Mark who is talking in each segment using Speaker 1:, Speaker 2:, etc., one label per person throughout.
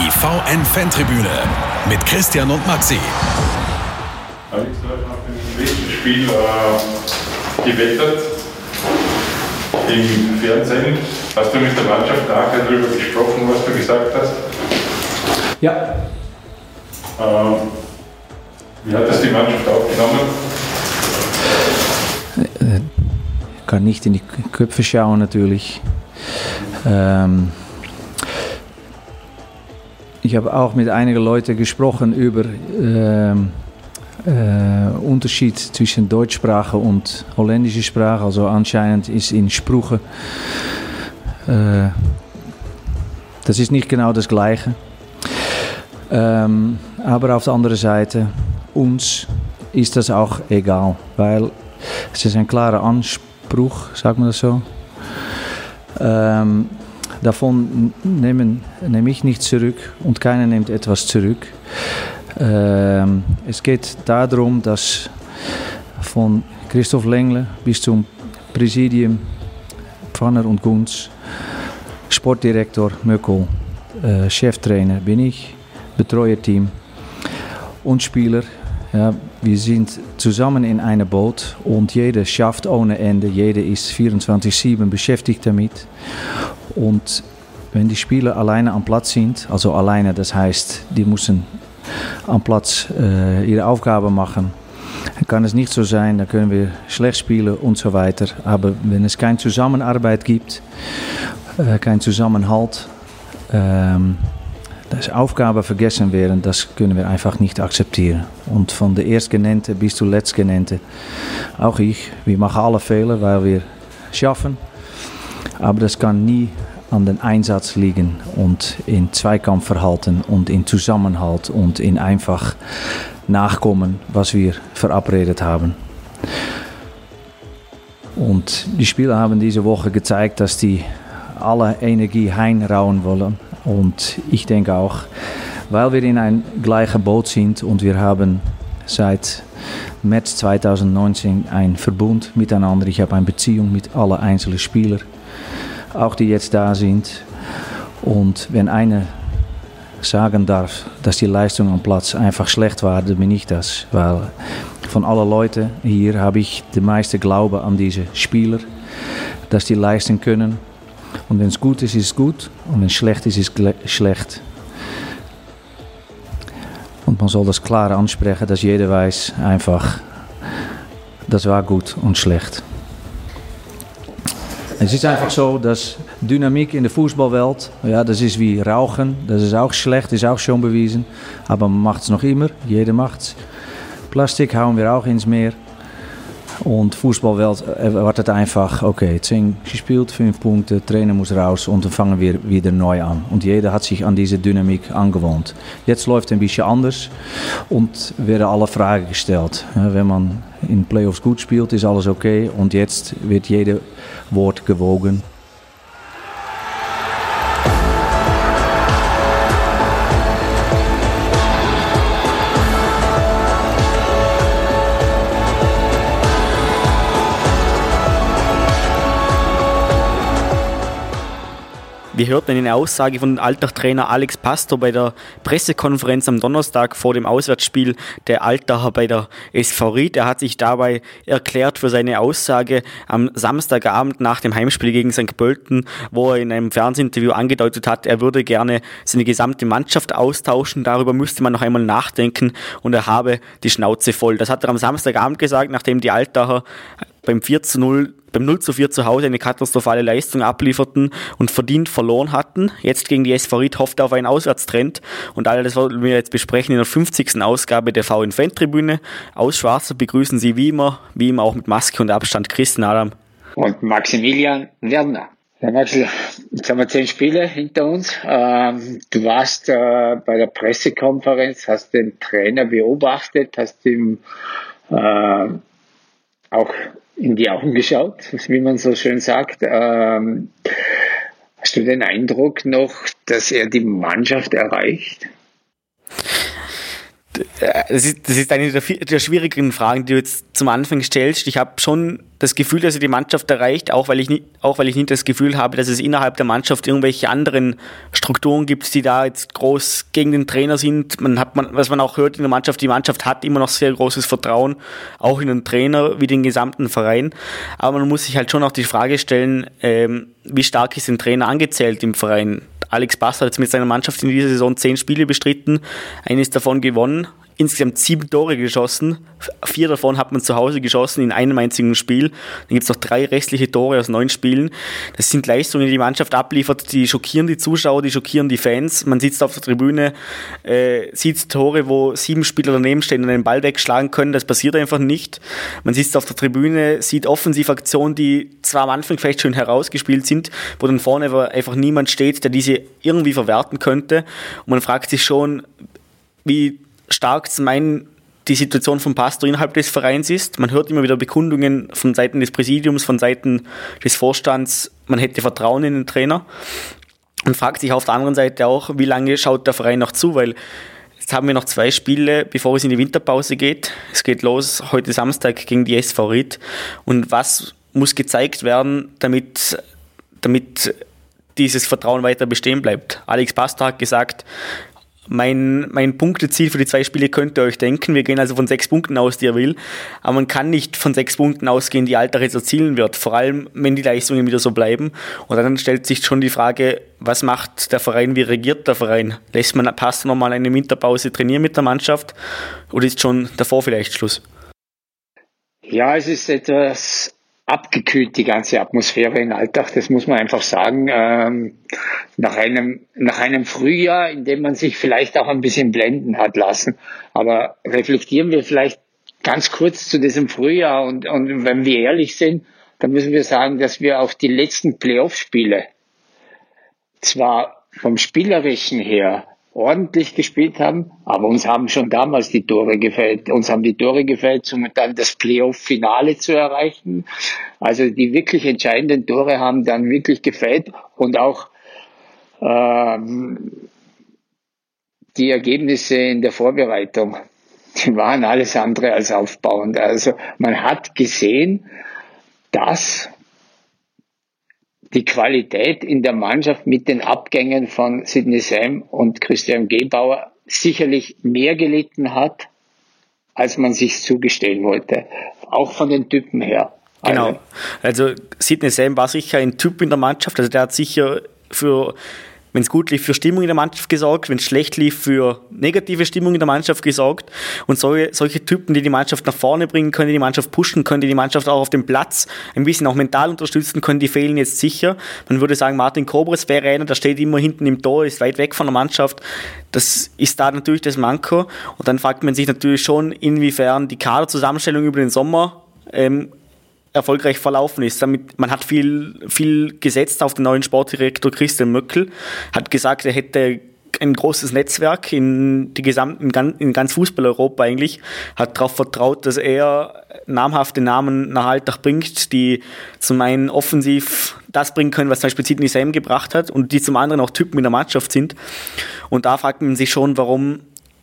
Speaker 1: Die VN-Fantribüne mit Christian und Maxi.
Speaker 2: Alex, du hast nach dem letzten Spiel äh, gewettert im Fernsehen. Hast du mit der Mannschaft nachher darüber gesprochen, was du gesagt hast?
Speaker 3: Ja.
Speaker 2: Ähm, wie hat das die Mannschaft aufgenommen?
Speaker 3: Ich kann nicht in die Köpfe schauen natürlich. Ähm, ich habe auch mit einigen Leuten gesprochen über ähm, äh, Unterschied zwischen Deutschsprache und holländische Sprache. Also anscheinend ist in Sprüche äh, das ist nicht genau das Gleiche. Ähm, aber auf der anderen Seite, uns ist das auch egal, weil es ist ein klarer Anspruch, sagt man das so. Ähm, davon nehmen, nehme ich nichts zurück und keiner nimmt etwas zurück. Ähm, es geht darum, dass von Christoph Lengle bis zum Präsidium Pfanner und Gunz, Sportdirektor Möckel, äh, Cheftrainer bin ich, Betreuerteam und Spieler. Ja, wir sind zusammen in einem Boot und jeder schafft ohne Ende, jeder ist 24-7 beschäftigt damit. Und wenn die Spieler alleine am Platz sind, also alleine, das heißt, die müssen am Platz äh, ihre Aufgabe machen, dann kann es nicht so sein, dann können wir schlecht spielen und so weiter. Aber wenn es keine Zusammenarbeit gibt, äh, kein Zusammenhalt, ähm, dass Aufgaben vergessen werden, das können wir einfach nicht akzeptieren. Und von der Erstgenannte bis zur Letztgenannte, auch ich, wir machen alle Fehler, weil wir schaffen. Aber das kann nie an den Einsatz liegen und in Zweikampfverhalten und in Zusammenhalt und in einfach nachkommen, was wir verabredet haben. Und die Spieler haben diese Woche gezeigt, dass die alle Energie reinrauen wollen. Und ich denke auch, weil wir in ein gleiches Boot sind und wir haben seit März 2019 ein Verbund miteinander. Ich habe eine Beziehung mit allen einzelnen Spielern, auch die jetzt da sind. Und wenn einer sagen darf, dass die Leistung am Platz einfach schlecht war, dann bin ich das. Weil von allen Leuten hier habe ich den meisten Glaube an diese Spieler, dass die leisten können. Und wenn es gut ist, ist es gut. Und wenn es schlecht ist, ist es schlecht. Und man soll das klar ansprechen, dass jeder weiß einfach, das war gut und schlecht. Es ist einfach so, dass Dynamik in der Fußballwelt, ja, das ist wie Rauchen, das ist auch schlecht, ist auch schon aber man macht es noch immer, jeder macht es. Plastik hauen wir auch ins Meer. Und Fußballwelt erwartet einfach, okay, 10 gespielt, 5 Punkte, Trainer muss raus und dann fangen wir wieder neu an. Und jeder hat sich an diese Dynamik angewohnt. Jetzt läuft es ein bisschen anders und werden alle Fragen gestellt. Wenn man in Playoffs gut spielt, ist alles okay und jetzt wird jeder Wort gewogen.
Speaker 4: Wir hörten eine Aussage von Alltag-Trainer Alex Pastor bei der Pressekonferenz am Donnerstag vor dem Auswärtsspiel der Altacher bei der SV Ried. Er hat sich dabei erklärt für seine Aussage am Samstagabend nach dem Heimspiel gegen St. Pölten, wo er in einem Fernsehinterview angedeutet hat, er würde gerne seine gesamte Mannschaft austauschen. Darüber müsste man noch einmal nachdenken und er habe die Schnauze voll. Das hat er am Samstagabend gesagt, nachdem die Altacher beim 4 zu 0 beim 0 zu 4 zu Hause eine katastrophale Leistung ablieferten und verdient verloren hatten. Jetzt gegen die SV Ried hofft er auf einen Auswärtstrend und all das wollen wir jetzt besprechen in der 50. Ausgabe der VN Fan-Tribüne. Aus Schwarzer begrüßen Sie wie immer, wie immer auch mit Maske und Abstand Christian Adam.
Speaker 5: Und Maximilian Werner. Ja, Maxi, jetzt haben wir zehn Spiele hinter uns. Ähm, du warst äh, bei der Pressekonferenz, hast den Trainer beobachtet, hast ihm äh, auch in die Augen geschaut, wie man so schön sagt. Ähm, hast du den Eindruck noch, dass er die Mannschaft erreicht?
Speaker 4: Äh, das ist, das ist eine der, der schwierigeren Fragen, die du jetzt zum Anfang stellst. Ich habe schon das Gefühl, dass er die Mannschaft erreicht, auch weil ich nicht, auch weil ich nicht das Gefühl habe, dass es innerhalb der Mannschaft irgendwelche anderen Strukturen gibt, die da jetzt groß gegen den Trainer sind. Man hat man, was man auch hört in der Mannschaft, die Mannschaft hat immer noch sehr großes Vertrauen, auch in den Trainer wie den gesamten Verein. Aber man muss sich halt schon auch die Frage stellen, ähm, wie stark ist ein Trainer angezählt im Verein? Alex Bass hat jetzt mit seiner Mannschaft in dieser Saison zehn Spiele bestritten, eines davon gewonnen, insgesamt sieben Tore geschossen. Vier davon hat man zu Hause geschossen in einem einzigen Spiel. Dann gibt es noch drei restliche Tore aus neun Spielen. Das sind Leistungen, die die Mannschaft abliefert, die schockieren die Zuschauer, die schockieren die Fans. Man sitzt auf der Tribüne, äh, sieht Tore, wo sieben Spieler daneben stehen und den Ball wegschlagen können. Das passiert einfach nicht. Man sitzt auf der Tribüne, sieht Offensivaktionen, die zwar am Anfang vielleicht schon herausgespielt sind, wo dann vorne aber einfach niemand steht, der diese irgendwie verwerten könnte. Und man fragt sich schon, wie stark zum einen die Situation vom Pastor innerhalb des Vereins ist. Man hört immer wieder Bekundungen von Seiten des Präsidiums, von Seiten des Vorstands, man hätte Vertrauen in den Trainer. Und fragt sich auf der anderen Seite auch, wie lange schaut der Verein noch zu, weil jetzt haben wir noch zwei Spiele, bevor es in die Winterpause geht. Es geht los heute Samstag gegen die SV Ried. Und was muss gezeigt werden, damit, damit dieses Vertrauen weiter bestehen bleibt? Alex Pastor hat gesagt, mein, mein Punkteziel für die zwei Spiele könnt ihr euch denken. Wir gehen also von sechs Punkten aus, die er will. Aber man kann nicht von sechs Punkten ausgehen, die Alter jetzt erzielen wird. Vor allem, wenn die Leistungen wieder so bleiben. Und dann stellt sich schon die Frage, was macht der Verein, wie regiert der Verein? Lässt man passt nochmal eine Winterpause trainieren mit der Mannschaft? Oder ist schon davor vielleicht Schluss?
Speaker 5: Ja, es ist etwas abgekühlt, die ganze Atmosphäre in Alltag, das muss man einfach sagen. Ähm, nach, einem, nach einem Frühjahr, in dem man sich vielleicht auch ein bisschen blenden hat lassen. Aber reflektieren wir vielleicht ganz kurz zu diesem Frühjahr und, und wenn wir ehrlich sind, dann müssen wir sagen, dass wir auch die letzten Playoff-Spiele zwar vom Spielerischen her ordentlich gespielt haben, aber uns haben schon damals die Tore gefällt. Uns haben die Tore gefällt, um dann das Playoff-Finale zu erreichen. Also die wirklich entscheidenden Tore haben dann wirklich gefällt und auch ähm, die Ergebnisse in der Vorbereitung, die waren alles andere als aufbauend. Also man hat gesehen, dass die Qualität in der Mannschaft mit den Abgängen von Sidney Sam und Christian Gebauer sicherlich mehr gelitten hat, als man sich zugestehen wollte. Auch von den Typen her.
Speaker 4: Genau. Also Sidney Sam war sicher ein Typ in der Mannschaft. Also der hat sicher für wenn es gut lief, für Stimmung in der Mannschaft gesorgt, wenn es schlecht lief, für negative Stimmung in der Mannschaft gesorgt. Und solche, solche Typen, die die Mannschaft nach vorne bringen können, die die Mannschaft pushen können, die die Mannschaft auch auf dem Platz ein bisschen auch mental unterstützen können, die fehlen jetzt sicher. Man würde sagen, Martin Kobres wäre einer, der steht immer hinten im Tor, ist weit weg von der Mannschaft. Das ist da natürlich das Manko. Und dann fragt man sich natürlich schon, inwiefern die Kaderzusammenstellung über den Sommer ähm, erfolgreich verlaufen ist. Damit, man hat viel, viel gesetzt auf den neuen Sportdirektor Christian Möckel, hat gesagt, er hätte ein großes Netzwerk in, die gesamten, in ganz Fußball-Europa eigentlich, hat darauf vertraut, dass er namhafte Namen nach Alltag bringt, die zum einen offensiv das bringen können, was zum Beispiel Sidney Sam gebracht hat und die zum anderen auch Typen in der Mannschaft sind. Und da fragt man sich schon, warum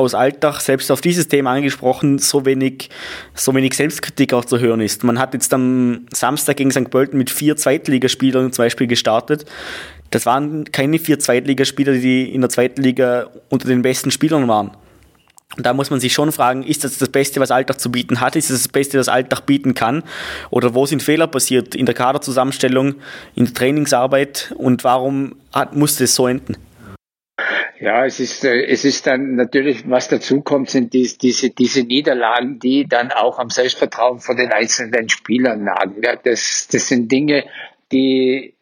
Speaker 4: aus Alltag, selbst auf dieses Thema angesprochen, so wenig, so wenig Selbstkritik auch zu hören ist. Man hat jetzt am Samstag gegen St. Pölten mit vier Zweitligaspielern zum Beispiel gestartet. Das waren keine vier Zweitligaspieler, die in der zweiten Liga unter den besten Spielern waren. Und da muss man sich schon fragen, ist das das Beste, was Alltag zu bieten hat? Ist das das Beste, was Alltag bieten kann? Oder wo sind Fehler passiert in der Kaderzusammenstellung, in der Trainingsarbeit? Und warum hat, musste es so enden?
Speaker 5: Ja, es ist, äh, es ist dann natürlich, was dazu kommt, sind dies, diese, diese Niederlagen, die dann auch am Selbstvertrauen von den einzelnen Spielern nagen. Ja, das, das sind Dinge, die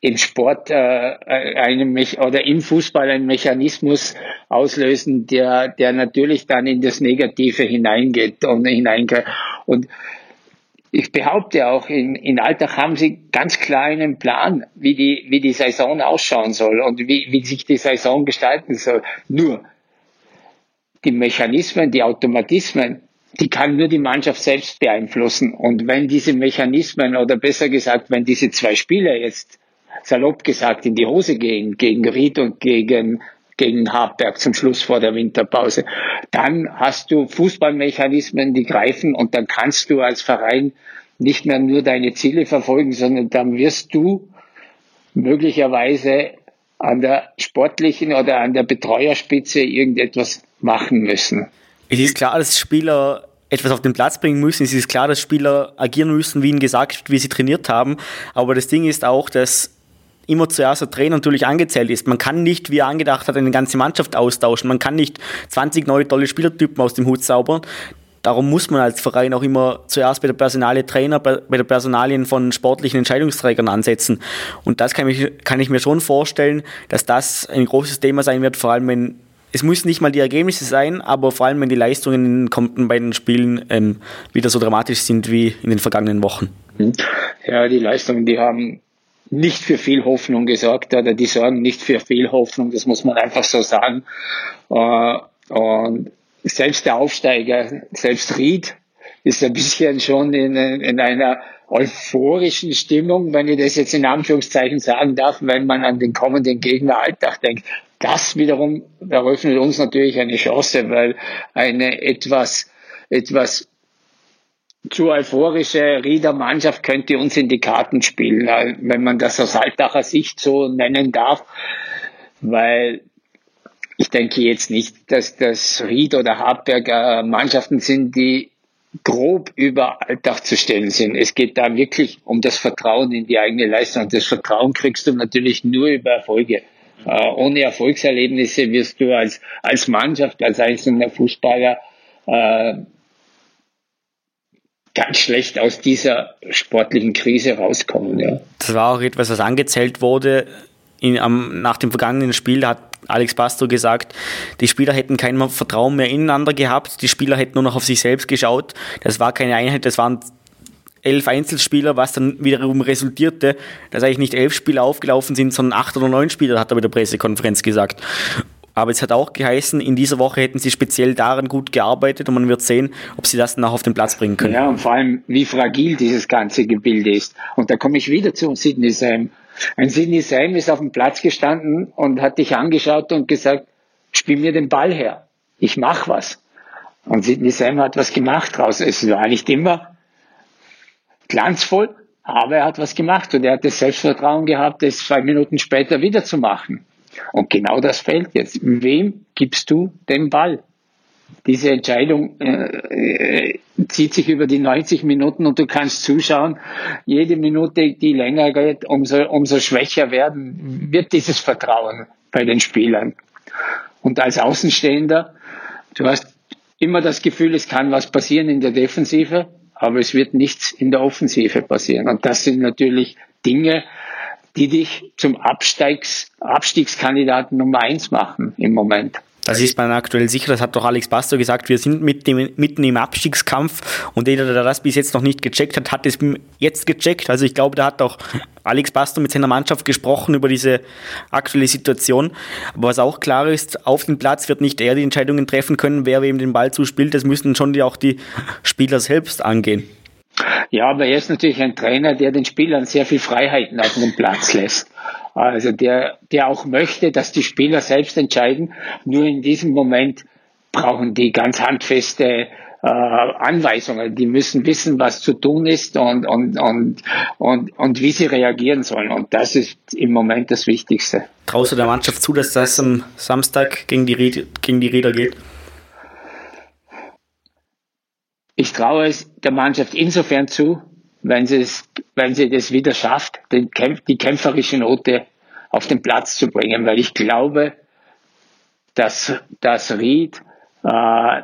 Speaker 5: im Sport äh, einen Mech oder im Fußball einen Mechanismus auslösen, der, der natürlich dann in das Negative hineingeht und hineingeht. Und ich behaupte auch, in, in Alltag haben sie ganz klar einen Plan, wie die, wie die Saison ausschauen soll und wie, wie sich die Saison gestalten soll. Nur die Mechanismen, die Automatismen, die kann nur die Mannschaft selbst beeinflussen. Und wenn diese Mechanismen oder besser gesagt, wenn diese zwei Spieler jetzt salopp gesagt in die Hose gehen, gegen Ried und gegen, gegen Hartberg zum Schluss vor der Winterpause. Dann hast du Fußballmechanismen, die greifen und dann kannst du als Verein nicht mehr nur deine Ziele verfolgen, sondern dann wirst du möglicherweise an der sportlichen oder an der Betreuerspitze irgendetwas machen müssen.
Speaker 4: Es ist klar, dass Spieler etwas auf den Platz bringen müssen. Es ist klar, dass Spieler agieren müssen, wie ihnen gesagt wie sie trainiert haben. Aber das Ding ist auch, dass immer zuerst der Trainer natürlich angezählt ist. Man kann nicht, wie er angedacht hat, eine ganze Mannschaft austauschen. Man kann nicht 20 neue tolle Spielertypen aus dem Hut zaubern. Darum muss man als Verein auch immer zuerst bei der Personalie Trainer, bei, der Personalien von sportlichen Entscheidungsträgern ansetzen. Und das kann ich, kann ich mir schon vorstellen, dass das ein großes Thema sein wird, vor allem wenn es müssen nicht mal die Ergebnisse sein, aber vor allem wenn die Leistungen in den kommenden beiden Spielen ähm, wieder so dramatisch sind wie in den vergangenen Wochen.
Speaker 5: Hm. Ja, die Leistungen, die haben nicht für viel Hoffnung gesorgt oder die sorgen nicht für viel Hoffnung, das muss man einfach so sagen. Äh, und selbst der Aufsteiger, selbst Ried, ist ein bisschen schon in, in einer euphorischen Stimmung, wenn ich das jetzt in Anführungszeichen sagen darf, wenn man an den kommenden Gegner Alltag denkt. Das wiederum eröffnet uns natürlich eine Chance, weil eine etwas, etwas zu euphorische Rieder Mannschaft könnte uns in die Karten spielen, wenn man das aus Altacher Sicht so nennen darf, weil ich denke jetzt nicht, dass das Ried oder Hartberg äh, Mannschaften sind, die grob über Alltag zu stellen sind. Es geht da wirklich um das Vertrauen in die eigene Leistung. Und das Vertrauen kriegst du natürlich nur über Erfolge. Äh, ohne Erfolgserlebnisse wirst du als, als Mannschaft, als einzelner Fußballer äh, ganz schlecht aus dieser sportlichen Krise rauskommen. Ja.
Speaker 4: Das war auch etwas, was angezählt wurde. In, am, nach dem vergangenen Spiel hat Alex Pastor gesagt, die Spieler hätten kein Vertrauen mehr ineinander gehabt, die Spieler hätten nur noch auf sich selbst geschaut. Das war keine Einheit, das waren elf Einzelspieler, was dann wiederum resultierte, dass eigentlich nicht elf Spieler aufgelaufen sind, sondern acht oder neun Spieler, hat er bei der Pressekonferenz gesagt. Aber es hat auch geheißen, in dieser Woche hätten sie speziell daran gut gearbeitet und man wird sehen, ob sie das auch auf den Platz bringen können.
Speaker 5: Ja, und vor allem, wie fragil dieses ganze Gebilde ist. Und da komme ich wieder zu Sidney Sam. Ein Sidney Sam ist auf dem Platz gestanden und hat dich angeschaut und gesagt, spiel mir den Ball her. Ich mach was. Und Sidney Sam hat was gemacht draus. Es war nicht immer glanzvoll, aber er hat was gemacht und er hat das Selbstvertrauen gehabt, das zwei Minuten später wieder zu machen. Und genau das fällt jetzt. Wem gibst du den Ball? Diese Entscheidung äh, äh zieht sich über die 90 Minuten und du kannst zuschauen, jede Minute, die länger geht, umso, umso schwächer werden, wird dieses Vertrauen bei den Spielern. Und als Außenstehender, du hast immer das Gefühl, es kann was passieren in der Defensive, aber es wird nichts in der Offensive passieren. Und das sind natürlich Dinge, die dich zum Absteigs, Abstiegskandidaten Nummer eins machen im Moment.
Speaker 4: Das ist man aktuell sicher, das hat doch Alex Pastor gesagt, wir sind mit dem, mitten im Abstiegskampf und jeder, der das bis jetzt noch nicht gecheckt hat, hat es jetzt gecheckt. Also ich glaube, da hat auch Alex Pastor mit seiner Mannschaft gesprochen über diese aktuelle Situation. Aber was auch klar ist, auf dem Platz wird nicht er die Entscheidungen treffen können, wer wem den Ball zuspielt. Das müssen schon die, auch die Spieler selbst angehen.
Speaker 5: Ja, aber er ist natürlich ein Trainer, der den Spielern sehr viel Freiheiten auf dem Platz lässt. Also der, der auch möchte, dass die Spieler selbst entscheiden. Nur in diesem Moment brauchen die ganz handfeste äh, Anweisungen. Die müssen wissen, was zu tun ist und, und, und, und, und wie sie reagieren sollen. Und das ist im Moment das Wichtigste.
Speaker 4: Traust du der Mannschaft zu, dass das am Samstag gegen die, Ried, gegen die Räder geht?
Speaker 5: Ich traue es der Mannschaft insofern zu, wenn sie, es, wenn sie das wieder schafft, den, die kämpferische Note auf den Platz zu bringen, weil ich glaube, dass, dass Ried äh,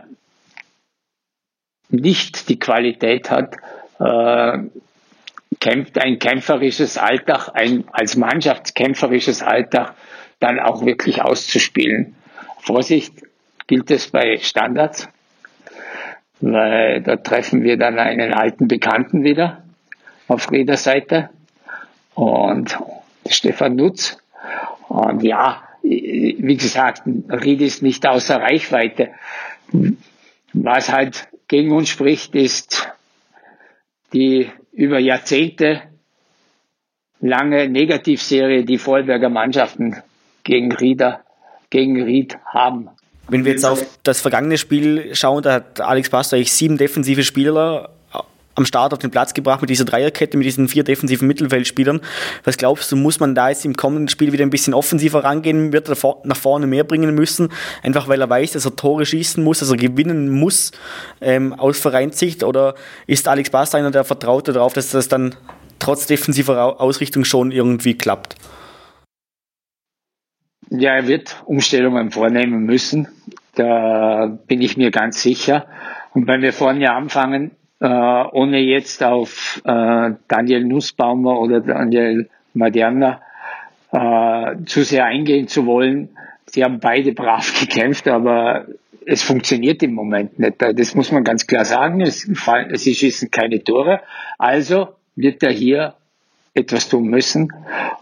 Speaker 5: nicht die Qualität hat, äh, kämpft ein kämpferisches Alltag, ein als Mannschaftskämpferisches Alltag dann auch wirklich auszuspielen. Vorsicht gilt es bei Standards, weil da treffen wir dann einen alten Bekannten wieder auf Rieder Seite und Stefan Nutz. Und ja, wie gesagt, Ried ist nicht außer Reichweite. Was halt gegen uns spricht, ist die über Jahrzehnte lange Negativserie, die Vollberger Mannschaften gegen Rieder gegen Ried haben.
Speaker 4: Wenn wir jetzt auf das vergangene Spiel schauen, da hat Alex Pastor eigentlich sieben defensive Spieler am Start auf den Platz gebracht mit dieser Dreierkette, mit diesen vier defensiven Mittelfeldspielern. Was glaubst du, muss man da jetzt im kommenden Spiel wieder ein bisschen offensiver rangehen? Wird er nach vorne mehr bringen müssen? Einfach weil er weiß, dass er Tore schießen muss, dass er gewinnen muss ähm, aus Vereinssicht? Oder ist Alex Bass einer, der vertraut darauf, dass das dann trotz defensiver Ausrichtung schon irgendwie klappt?
Speaker 5: Ja, er wird Umstellungen vornehmen müssen. Da bin ich mir ganz sicher. Und wenn wir vorne anfangen, äh, ohne jetzt auf äh, Daniel Nussbaumer oder Daniel Madiana äh, zu sehr eingehen zu wollen. Sie haben beide brav gekämpft, aber es funktioniert im Moment nicht. Das muss man ganz klar sagen. Es, fallen, sie schießen keine Tore. Also wird er hier etwas tun müssen.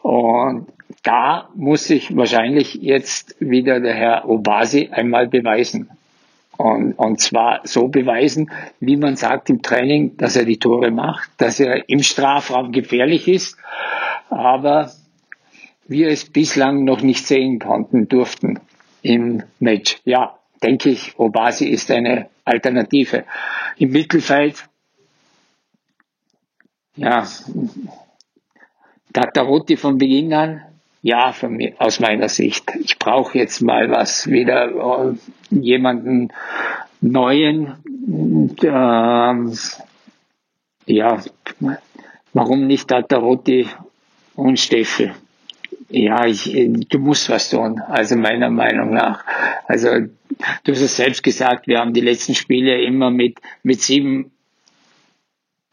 Speaker 5: Und da muss sich wahrscheinlich jetzt wieder der Herr Obasi einmal beweisen. Und, und zwar so beweisen, wie man sagt im Training, dass er die Tore macht, dass er im Strafraum gefährlich ist, aber wir es bislang noch nicht sehen konnten, durften im Match. Ja, denke ich, Obasi ist eine Alternative. Im Mittelfeld, ja, Tatarotti von Beginn an, ja, von mir, aus meiner Sicht. Ich brauche jetzt mal was, wieder äh, jemanden neuen. Und, äh, ja, warum nicht Tatarotti und Steffi? Ja, ich, du musst was tun, also meiner Meinung nach. Also du hast es selbst gesagt, wir haben die letzten Spiele immer mit, mit sieben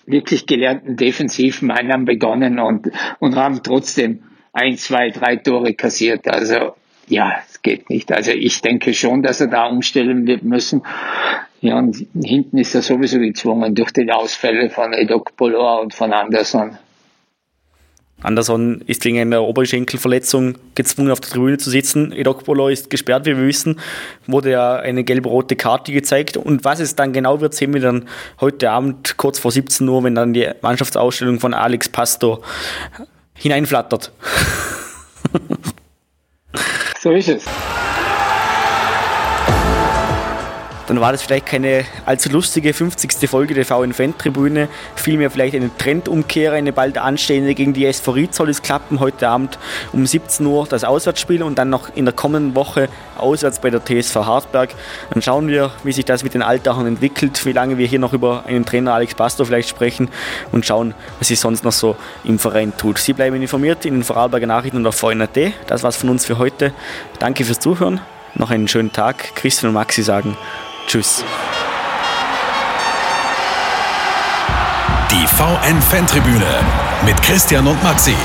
Speaker 5: wirklich gelernten defensiven Einnahmen begonnen und, und haben trotzdem ein, zwei, drei Tore kassiert. Also ja, es geht nicht. Also ich denke schon, dass er da umstellen wird müssen. Ja, und hinten ist er sowieso gezwungen durch die Ausfälle von Edok Polor und von Anderson.
Speaker 4: Anderson ist wegen einer Oberschenkelverletzung gezwungen, auf der Tribüne zu sitzen. Edokpolo ist gesperrt, wie wir wissen. Wurde ja eine gelb-rote Karte gezeigt. Und was es dann genau wird, sehen wir dann heute Abend kurz vor 17 Uhr, wenn dann die Mannschaftsausstellung von Alex Pastor hineinflattert.
Speaker 5: so ist es
Speaker 4: dann war das vielleicht keine allzu lustige 50. Folge der VN-Fan-Tribüne, vielmehr vielleicht eine Trendumkehrer, eine bald anstehende gegen die SV Ried soll es klappen. Heute Abend um 17 Uhr das Auswärtsspiel und dann noch in der kommenden Woche auswärts bei der TSV Hartberg. Dann schauen wir, wie sich das mit den Altachern entwickelt, wie lange wir hier noch über einen Trainer Alex Pastor vielleicht sprechen und schauen, was sich sonst noch so im Verein tut. Sie bleiben informiert in den Vorarlberger Nachrichten und auf VN.at. Das war's von uns für heute. Danke fürs Zuhören. Noch einen schönen Tag. Christian und Maxi sagen Tschüss.
Speaker 1: Die VN Fantribüne mit Christian und Maxi.